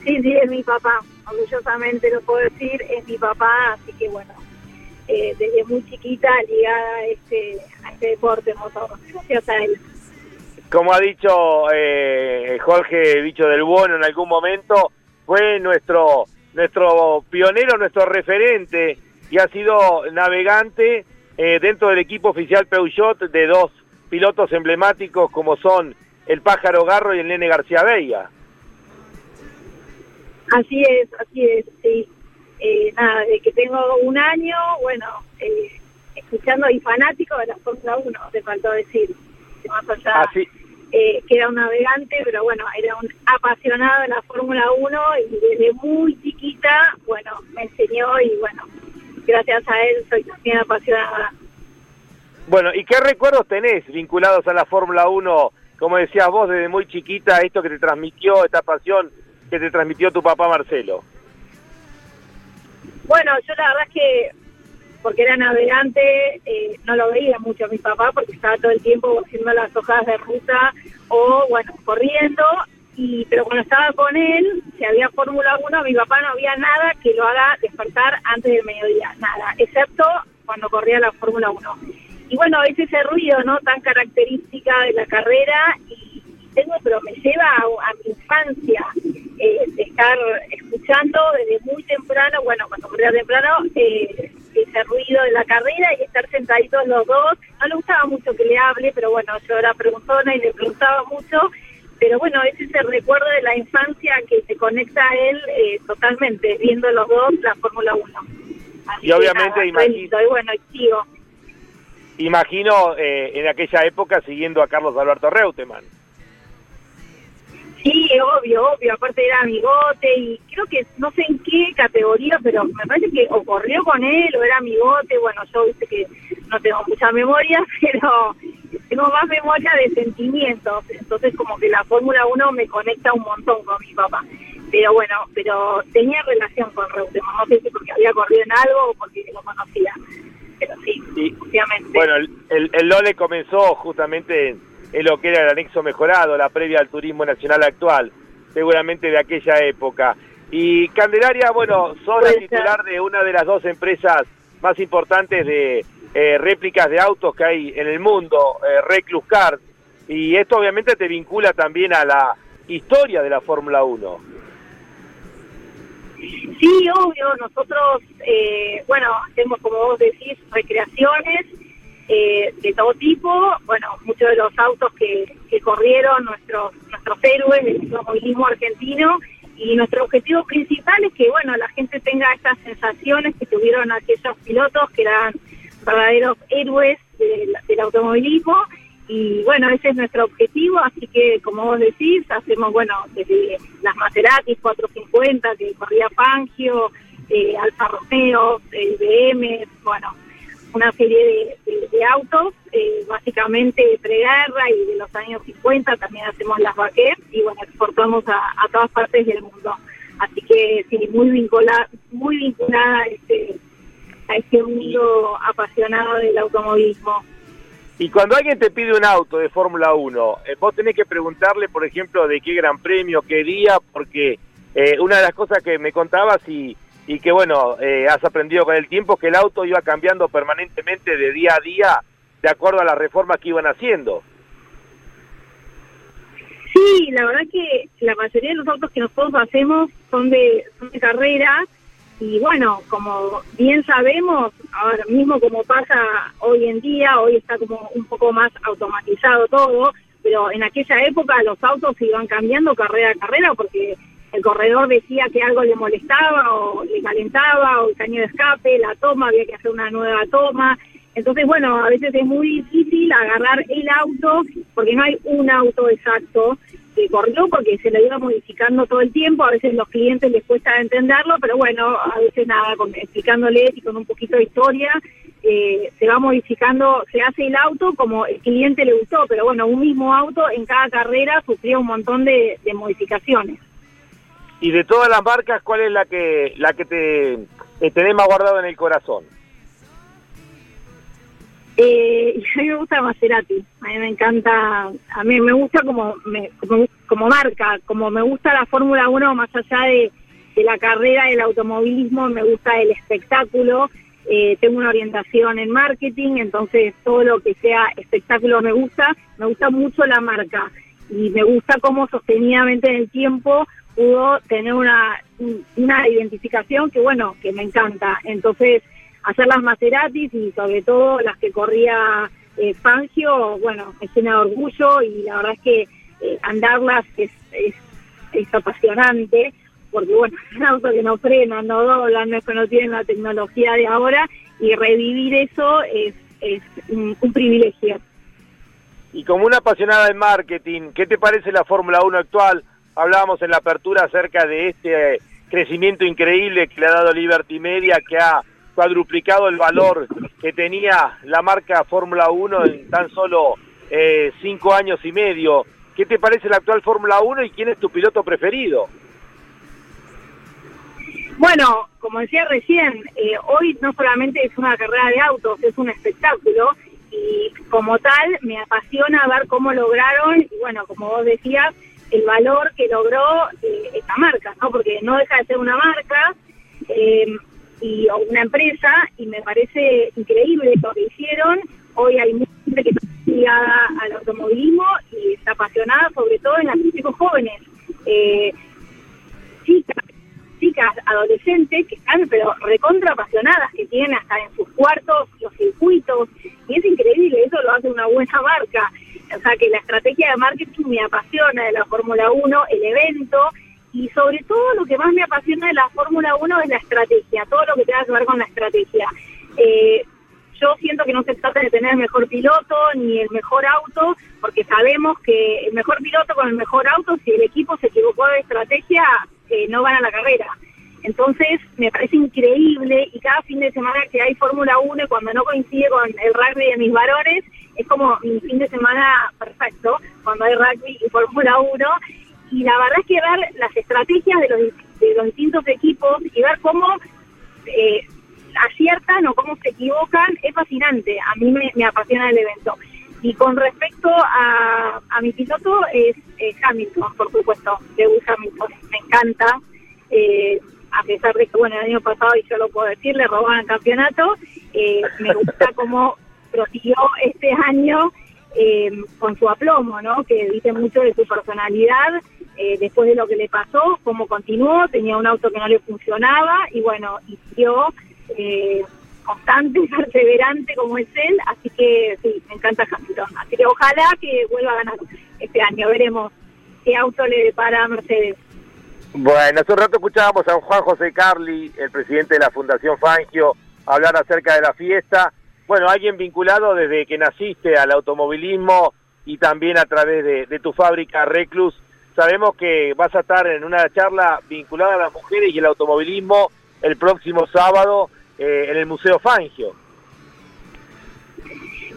Sí, sí, es mi papá. Orgullosamente lo puedo decir, es mi papá, así que bueno, eh, desde muy chiquita ligada a este, a este deporte motor, gracias a él. Como ha dicho eh, Jorge Bicho del Bueno en algún momento, fue nuestro, nuestro pionero, nuestro referente y ha sido navegante eh, dentro del equipo oficial Peugeot de dos pilotos emblemáticos como son el Pájaro Garro y el Nene García Veiga. Así es, así es, sí. Eh, nada, de que tengo un año, bueno, eh, escuchando y fanático de la Fórmula 1, te faltó decir, más allá eh, que era un navegante, pero bueno, era un apasionado de la Fórmula 1 y desde muy chiquita, bueno, me enseñó y bueno, gracias a él soy también apasionada. Bueno, ¿y qué recuerdos tenés vinculados a la Fórmula 1? Como decías vos, desde muy chiquita, esto que te transmitió, esta pasión que te transmitió tu papá Marcelo. Bueno, yo la verdad es que, porque era navegante, eh, no lo veía mucho a mi papá porque estaba todo el tiempo haciendo las hojas de ruta o, bueno, corriendo. Y, pero cuando estaba con él, si había Fórmula 1, mi papá no había nada que lo haga despertar antes del mediodía, nada, excepto cuando corría la Fórmula 1. Y bueno, es ese ruido, ¿no? Tan característica de la carrera y tengo, pero me lleva a, mi infancia, eh, de estar escuchando desde muy temprano, bueno, cuando corría temprano, eh, ese ruido en la carrera y estar sentaditos los dos. No le gustaba mucho que le hable, pero bueno, yo era preguntona y le preguntaba mucho. Pero bueno, es ese recuerdo de la infancia que se conecta a él eh, totalmente, viendo los dos la Fórmula 1. y obviamente, imagino, y bueno, sigo. Imagino eh, en aquella época siguiendo a Carlos Alberto Reutemann. Sí, obvio, obvio. Aparte era amigote y creo que no sé en qué categoría, pero me parece que o corrió con él o era amigote. Bueno, yo viste que no tengo mucha memoria, pero tengo más memoria de sentimientos. Entonces como que la Fórmula 1 me conecta un montón con mi papá. Pero bueno, pero tenía relación con Reutemann. No sé si porque había corrido en algo o porque lo conocía. Pero sí, obviamente. Bueno, el, el, el Lole comenzó justamente es lo que era el anexo mejorado, la previa al turismo nacional actual, seguramente de aquella época. Y Candelaria, bueno, son la titular de una de las dos empresas más importantes de eh, réplicas de autos que hay en el mundo, eh, Reclus Cars, y esto obviamente te vincula también a la historia de la Fórmula 1. Sí, obvio, nosotros, eh, bueno, hacemos, como vos decís, recreaciones, eh, de todo tipo, bueno, muchos de los autos que, que corrieron nuestros nuestros héroes del automovilismo argentino. Y nuestro objetivo principal es que, bueno, la gente tenga estas sensaciones que tuvieron aquellos pilotos que eran verdaderos héroes del, automovilismo y bueno, ese es nuestro objetivo, así que como vos decís, hacemos, bueno, desde las Maserati 450 que corría Fangio, eh, Alfa Romeo, el BM, bueno, una serie de, autos, eh, básicamente de preguerra y de los años 50, también hacemos las vaqueras y bueno, exportamos a, todas partes del mundo. Así que sí, muy vinculada, muy vinculada a este, a este mundo apasionado del automovilismo. Y cuando alguien te pide un auto de Fórmula 1, eh, vos tenés que preguntarle, por ejemplo, de qué gran premio, qué día, porque eh, una de las cosas que me contabas y y que bueno, eh, has aprendido con el tiempo que el auto iba cambiando permanentemente de día a día de acuerdo a las reformas que iban haciendo. Sí, la verdad que la mayoría de los autos que nosotros hacemos son de, son de carrera y bueno, como bien sabemos, ahora mismo como pasa hoy en día, hoy está como un poco más automatizado todo, pero en aquella época los autos iban cambiando carrera a carrera porque el corredor decía que algo le molestaba o le calentaba o el caño de escape, la toma, había que hacer una nueva toma. Entonces, bueno, a veces es muy difícil agarrar el auto porque no hay un auto exacto que corrió porque se lo iba modificando todo el tiempo, a veces los clientes les cuesta entenderlo, pero bueno, a veces nada, con, explicándoles y con un poquito de historia, eh, se va modificando, se hace el auto como el cliente le gustó, pero bueno, un mismo auto en cada carrera sufría un montón de modificaciones. Y de todas las marcas, ¿cuál es la que la que te, tenés más guardado en el corazón? Eh, a mí me gusta Maserati, a mí me encanta, a mí me gusta como, como, marca, como me gusta la Fórmula 1 más allá de, la carrera del automovilismo, me gusta el espectáculo, eh, tengo una orientación en marketing, entonces todo lo que sea espectáculo me gusta, me gusta mucho la marca y me gusta cómo sostenidamente en el tiempo pudo tener una, una identificación que, bueno, que me encanta. Entonces, hacer las Maseratis y sobre todo las que corría eh, Fangio, bueno, me llena de orgullo y la verdad es que eh, andarlas es, es, apasionante porque bueno, es un auto que no frena, no doblan, no es que no tienen la tecnología de ahora y revivir eso es, es un, privilegio. Y como una apasionada de marketing, ¿qué te parece la Fórmula 1 actual? hablábamos en la apertura acerca de este crecimiento increíble que le ha dado Liberty Media, que ha cuadruplicado el valor que tenía la marca Fórmula 1 en tan solo eh, cinco años y medio. ¿Qué te parece la actual Fórmula 1 y quién es tu piloto preferido? Bueno, como decía recién, eh, hoy no solamente es una carrera de autos, es un espectáculo y como tal me apasiona ver cómo lograron, y bueno, como vos decías, el valor que logró eh, esta marca, ¿no? Porque no deja de ser una marca y una empresa y me parece increíble lo que hicieron. Hoy hay mucha gente que está ligada al automovilismo y está apasionada sobre todo en los chicos jóvenes. Eh, chicas, chicas adolescentes que están pero recontra apasionadas, que tienen hasta en sus cuartos los circuitos, y es increíble, eso lo hace una buena marca. O sea que la estrategia de marketing me apasiona de la Fórmula 1, el evento, y sobre todo lo que más me apasiona de la Fórmula 1 es la estrategia, todo lo que tenga que ver con la estrategia. Eh, yo siento que no se trata de tener el mejor piloto ni el mejor auto, porque sabemos que el mejor piloto con el mejor auto, si el equipo se equivocó de estrategia, eh, no gana la carrera. Entonces, me parece increíble y cada fin de semana que hay Fórmula 1 y cuando no coincide con el rugby de mis varones, es como mi fin de semana perfecto, cuando hay rugby y Fórmula 1. Y la verdad es que ver las estrategias de los, de los distintos equipos y ver cómo eh, aciertan o cómo se equivocan es fascinante. A mí me, apasiona el evento. Y con respecto a, a mi piloto es Hamilton, por supuesto, Lewis Hamilton. Me encanta. Eh, a pesar de que, bueno, el año pasado, y yo lo puedo decir, le robaban el campeonato, eh, me gusta cómo prosiguió este año eh, con su aplomo, ¿no? Que dice mucho de su personalidad, después de lo que le pasó, cómo continuó, tenía un auto que no le funcionaba y bueno, y siguió eh, constante, perseverante como es él, así que sí, me encanta Hamilton. Así que ojalá que vuelva a ganar este año, veremos qué auto le depara a Mercedes. Bueno, hace un rato escuchábamos a Juan José Carli, el presidente de la Fundación Fangio, hablar acerca de la fiesta. Bueno, alguien vinculado desde que naciste al automovilismo y también a través de tu fábrica Reclus. Sabemos que vas a estar en una charla vinculada a las mujeres y el automovilismo el próximo sábado eh, en el Museo Fangio.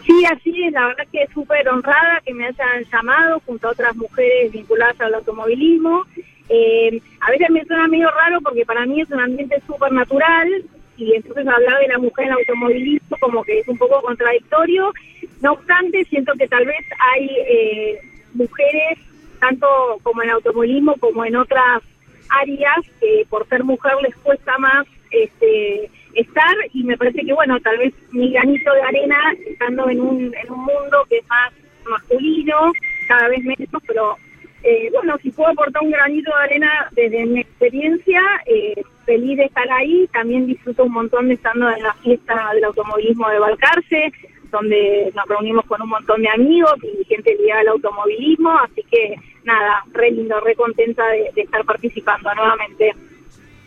Sí, así es, la verdad que es súper honrada que me hayan llamado junto a otras mujeres vinculadas al automovilismo. Eh, a veces me suena medio raro porque para mí es un ambiente súper natural y entonces hablar de la mujer en automovilismo como que es un poco contradictorio. No obstante, siento que tal vez hay eh, mujeres, tanto como en automovilismo como en otras áreas, que por ser mujer les cuesta más este estar y me parece que, bueno, tal vez mi granito de arena, estando en un, en un mundo que es más masculino, cada vez menos, pero eh, bueno, si puedo aportar un granito de arena desde mi experiencia, eh, feliz de estar ahí, también disfruto un montón de estando en la fiesta del automovilismo de Balcarce, donde nos reunimos con un montón de amigos y gente ligada al automovilismo, así que nada, re lindo, re contenta de, de estar participando nuevamente.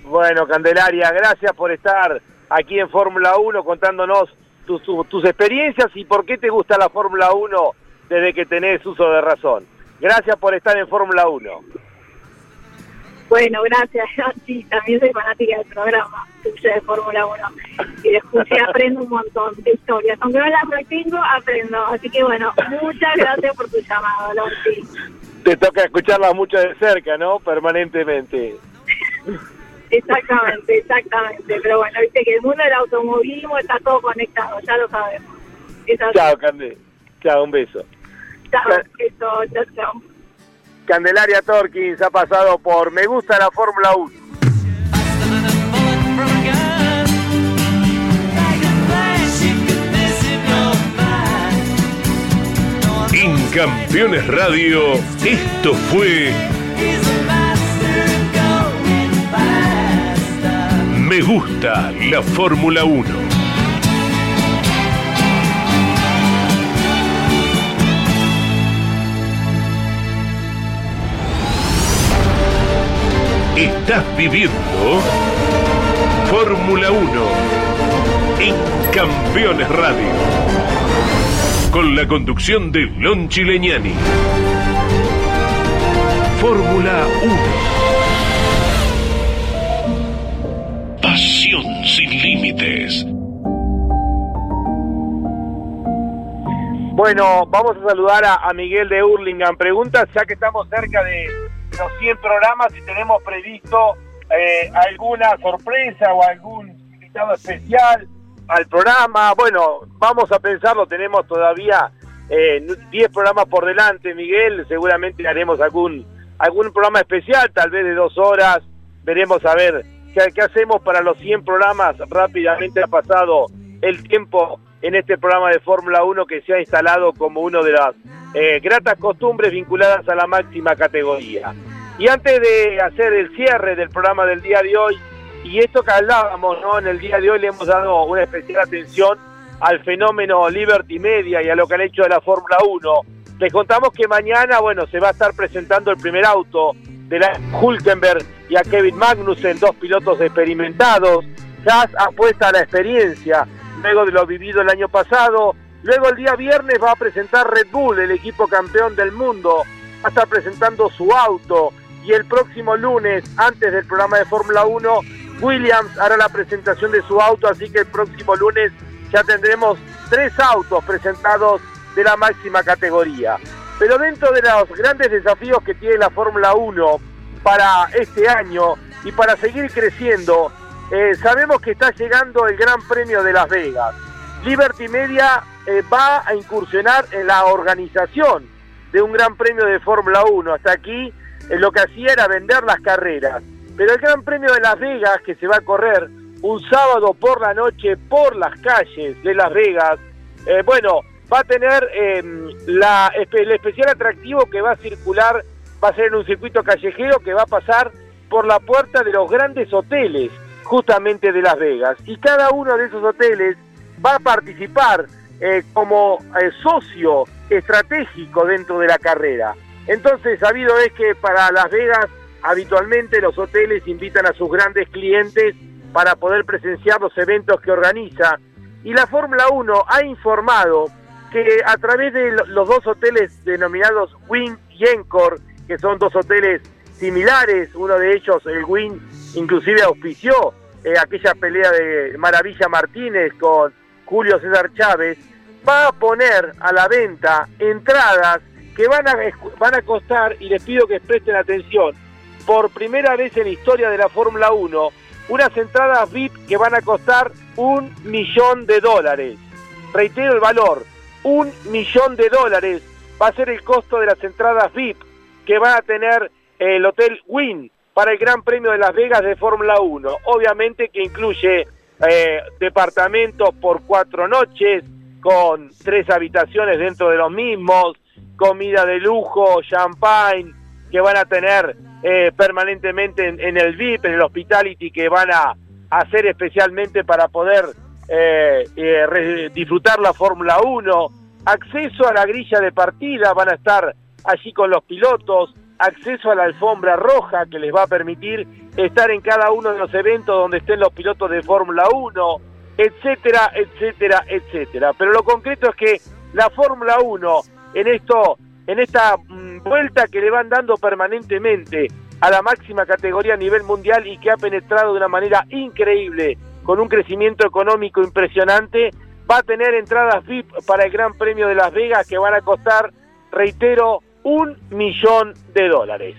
Bueno, Candelaria, gracias por estar aquí en Fórmula 1 contándonos tus, tus, experiencias y por qué te gusta la Fórmula 1 desde que tenés uso de razón. Gracias por estar en Fórmula 1. Bueno, gracias. sí, también soy fanática del programa de Fórmula 1. Y de escuché aprendo un montón de historias. Aunque no las retengo, aprendo. Así que bueno, muchas gracias por tu llamado, Lorti. Te toca escucharlas mucho de cerca, ¿no? Permanentemente. Exactamente, exactamente. Pero bueno, viste que el mundo del automovilismo está todo conectado, ya lo sabemos. Chao, Candelaria. Chao, un beso. Chao, beso, chao, chao. Candelaria Torkins ha pasado por Me Gusta la Fórmula 1. En Campeones Radio, esto fue Me gusta la Fórmula 1. Estás viviendo Fórmula 1 en Campeones Radio. Con la conducción de Lon Chileñani. Fórmula 1 sin límites. Bueno, vamos a saludar a, Miguel de Hurlingham. Pregunta, ya que estamos cerca de los 100 programas y tenemos previsto eh, alguna sorpresa o algún invitado especial al programa. Bueno, vamos a pensarlo, tenemos todavía 10 eh, programas por delante, Miguel. Seguramente haremos algún, algún programa especial, tal vez de dos horas. Veremos a ver ¿Qué, hacemos para los 100 programas? Rápidamente ha pasado el tiempo en este programa de Fórmula 1 que se ha instalado como una de las eh, gratas costumbres vinculadas a la máxima categoría. Y antes de hacer el cierre del programa del día de hoy, y esto que hablábamos, ¿no? En el día de hoy le hemos dado una especial atención al fenómeno Liberty Media y a lo que han hecho de la Fórmula 1. Les contamos que mañana, bueno, se va a estar presentando el primer auto de la Hulkenberg y a Kevin Magnussen, dos pilotos experimentados. Haas apuesta a la experiencia luego de lo vivido el año pasado. Luego el día viernes va a presentar Red Bull, el equipo campeón del mundo. Va a estar presentando su auto. Y el próximo lunes, antes del programa de Fórmula 1, Williams hará la presentación de su auto. Así que el próximo lunes ya tendremos tres autos presentados de la máxima categoría. Pero dentro de los grandes desafíos que tiene la Fórmula 1 para este año y para seguir creciendo, eh, sabemos que está llegando el Gran Premio de Las Vegas. Liberty Media eh, va a incursionar en la organización de un Gran Premio de Fórmula 1. Hasta aquí eh, lo que hacía era vender las carreras. Pero el Gran Premio de Las Vegas, que se va a correr un sábado por la noche por las calles de Las Vegas, bueno, va a tener em, la, el especial atractivo que va a circular, va a ser en un circuito callejero que va a pasar por la puerta de los grandes hoteles justamente de Las Vegas. Y cada uno de esos hoteles va a participar eh, como eh, socio estratégico dentro de la carrera. Entonces, sabido es que para Las Vegas habitualmente los hoteles invitan a sus grandes clientes para poder presenciar los eventos que organiza. Y la Fórmula 1 ha informado que a través de los dos hoteles denominados Win y Encore, que son dos hoteles similares, uno de ellos, el Win, inclusive auspició eh, aquella pelea de Maravilla Martínez con Julio César Chávez, va a poner a la venta entradas que van a, van a costar, y les pido que presten atención, por primera vez en la historia de la Fórmula 1, unas entradas VIP que van a costar un millón de dólares. Reitero el valor, un millón de dólares va a ser el costo de las entradas VIP que va a tener el Hotel Win para el Gran Premio de Las Vegas de Fórmula 1. Obviamente que incluye eh, departamentos por cuatro noches, con tres habitaciones dentro de los mismos, comida de lujo, champagne, que van a tener eh, permanentemente en, el VIP, en el hospitality, que van a hacer especialmente para poder eh, disfrutar la Fórmula 1, acceso a la grilla de partida, van a estar allí con los pilotos, acceso a la alfombra roja que les va a permitir estar en cada uno de los eventos donde estén los pilotos de Fórmula 1, etcétera, etcétera, etcétera. Pero lo concreto es que la Fórmula 1 en esto en esta mm, vuelta que le van dando permanentemente a la máxima categoría a nivel mundial y que ha penetrado de una manera increíble con un crecimiento económico impresionante, va a tener entradas VIP para el Gran Premio de Las Vegas que van a costar, reitero, un millón de dólares.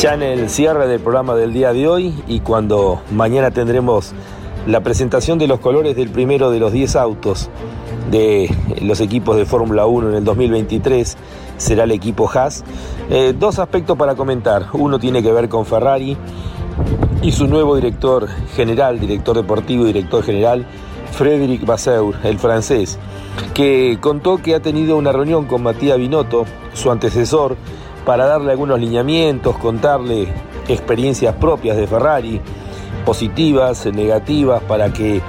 Ya en el cierre del programa del día de hoy y cuando mañana tendremos la presentación de los colores del primero de los 10 autos de los equipos de Fórmula 1 en el 2023 será el equipo Haas. Eh, dos aspectos para comentar. Uno tiene que ver con Ferrari y su nuevo director general, director deportivo y director general, Frédéric Vasseur, el francés, que contó que ha tenido una reunión con Matías Binotto, su antecesor, para darle algunos lineamientos, contarle experiencias propias de Ferrari, positivas, negativas, para que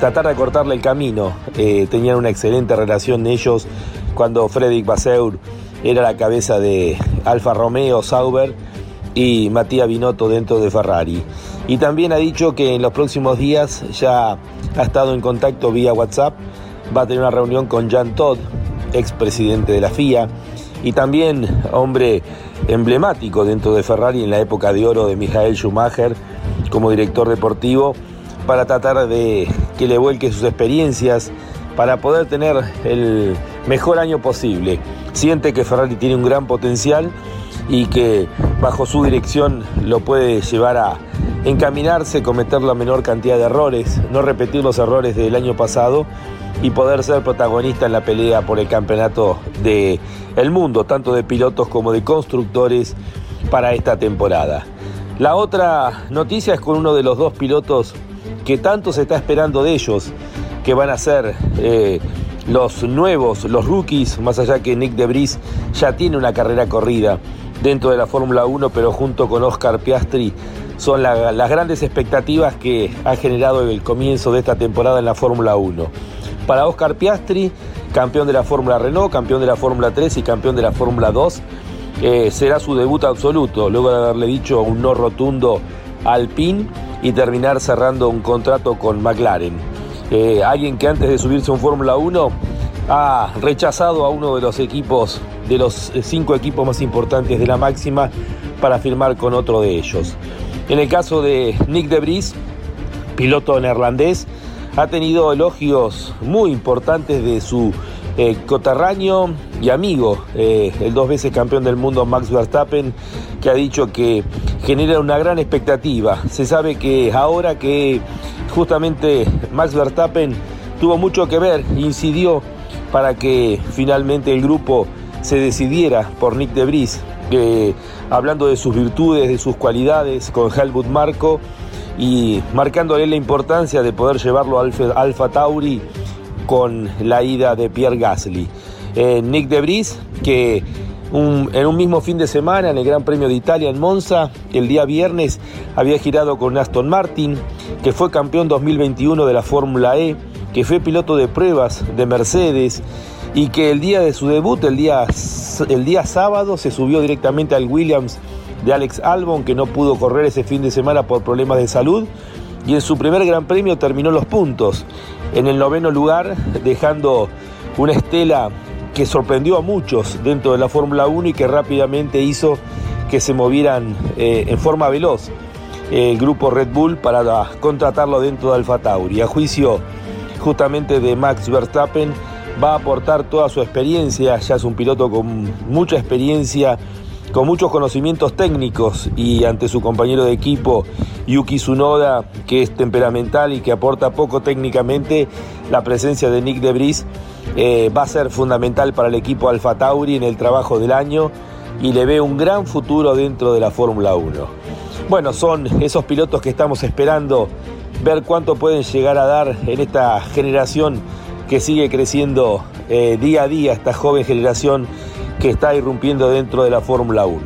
tratar de cortarle el camino. Eh, tenían una excelente relación ellos cuando Frédéric Vasseur era la cabeza de Alfa Romeo Sauber y Matías Binotto dentro de Ferrari. Y también ha dicho que en los próximos días ya ha estado en contacto vía WhatsApp, va a tener una reunión con Jean Todd, expresidente de la FIA, y también hombre emblemático dentro de Ferrari en la época de oro de Michael Schumacher como director deportivo, para tratar de que le vuelque sus experiencias, para poder tener el mejor año posible. Siente que Ferrari tiene un gran potencial y que bajo su dirección lo puede llevar a encaminarse, cometer la menor cantidad de errores, no repetir los errores del año pasado y poder ser protagonista en la pelea por el campeonato del el mundo, tanto de pilotos como de constructores para esta temporada. La otra noticia es con uno de los dos pilotos que tanto se está esperando de ellos, que van a ser eh, los nuevos, los rookies, más allá que Nick Debris ya tiene una carrera corrida dentro de la Fórmula 1, pero junto con Oscar Piastri son las grandes expectativas que ha generado el comienzo de esta temporada en la Fórmula 1. Para Oscar Piastri, campeón de la Fórmula Renault, campeón de la Fórmula 3 y campeón de la Fórmula 2, eh, será su debut absoluto, luego de haberle dicho un no rotundo al PIN y terminar cerrando un contrato con McLaren. Eh, alguien que antes de subirse a un Fórmula 1 ha rechazado a uno de los equipos, de los cinco equipos más importantes de la máxima, para firmar con otro de ellos. En el caso de Nick Debris, piloto neerlandés, ha tenido elogios muy importantes de su eh, cotarraño y amigo, eh, el dos veces campeón del mundo Max Verstappen, que ha dicho que genera una gran expectativa. Se sabe que ahora que justamente Max Verstappen tuvo mucho que ver, incidió para que finalmente el grupo se decidiera por Nick de Vries, hablando de sus virtudes, de sus cualidades con Helmut Marco y marcándole la importancia de poder llevarlo al Alfa Tauri con la ida de Pierre Gasly. Eh, Nick de Vries, que en un mismo fin de semana en el Gran Premio de Italia en Monza, el día viernes había girado con Aston Martin, que fue campeón 2021 de la Fórmula E, que fue piloto de pruebas de Mercedes y que el día de su debut, el día, el día sábado, se subió directamente al Williams de Alex Albon, que no pudo correr ese fin de semana por problemas de salud, y en su primer Gran Premio terminó los puntos, en el noveno lugar, dejando una estela que sorprendió a muchos dentro de la Fórmula 1 y que rápidamente hizo que se movieran eh, en forma veloz el grupo Red Bull para contratarlo dentro de Alfa Tauri. A juicio justamente de Max Verstappen, va a aportar toda su experiencia, ya es un piloto con mucha experiencia, con muchos conocimientos técnicos y ante su compañero de equipo Yuki Tsunoda, que es temperamental y que aporta poco técnicamente, la presencia de Nick Debris eh, va a ser fundamental para el equipo Alfa Tauri en el trabajo del año y le ve un gran futuro dentro de la Fórmula 1. Bueno, son esos pilotos que estamos esperando ver cuánto pueden llegar a dar en esta generación que sigue creciendo eh, día a día, esta joven generación que está irrumpiendo dentro de la Fórmula 1.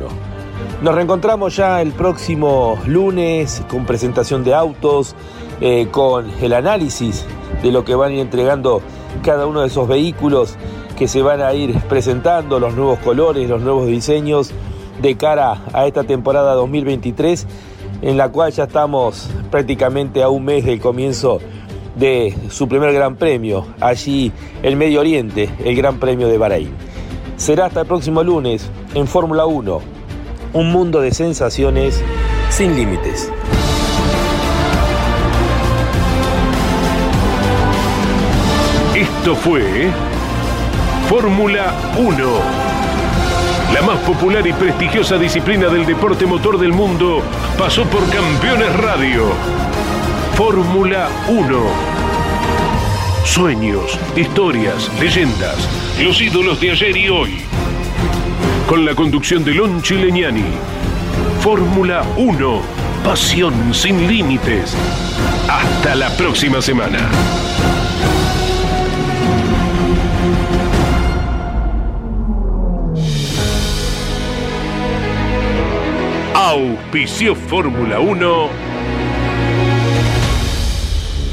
Nos reencontramos ya el próximo lunes con presentación de autos, eh, con el análisis de lo que van a ir entregando cada uno de esos vehículos que se van a ir presentando, los nuevos colores, los nuevos diseños de cara a esta temporada 2023, en la cual ya estamos prácticamente a un mes del comienzo de su primer Gran Premio, allí en Medio Oriente, el Gran Premio de Bahrein. Será hasta el próximo lunes en Fórmula 1, un mundo de sensaciones sin límites. Esto fue Fórmula 1, la más popular y prestigiosa disciplina del deporte motor del mundo, pasó por Campeones Radio. Fórmula 1. Sueños, historias, leyendas, los ídolos de ayer y hoy. Con la conducción de Lon Chileñani. Fórmula 1. Pasión sin límites. Hasta la próxima semana. Auspicio Fórmula 1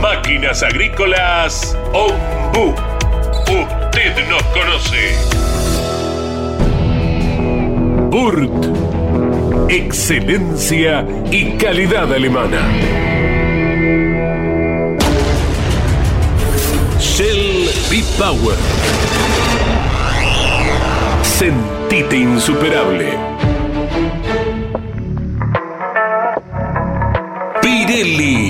Máquinas Agrícolas Ombu. Usted nos conoce. Burt. Excelencia y calidad alemana. Shell B-Power. Sentite insuperable. Pirelli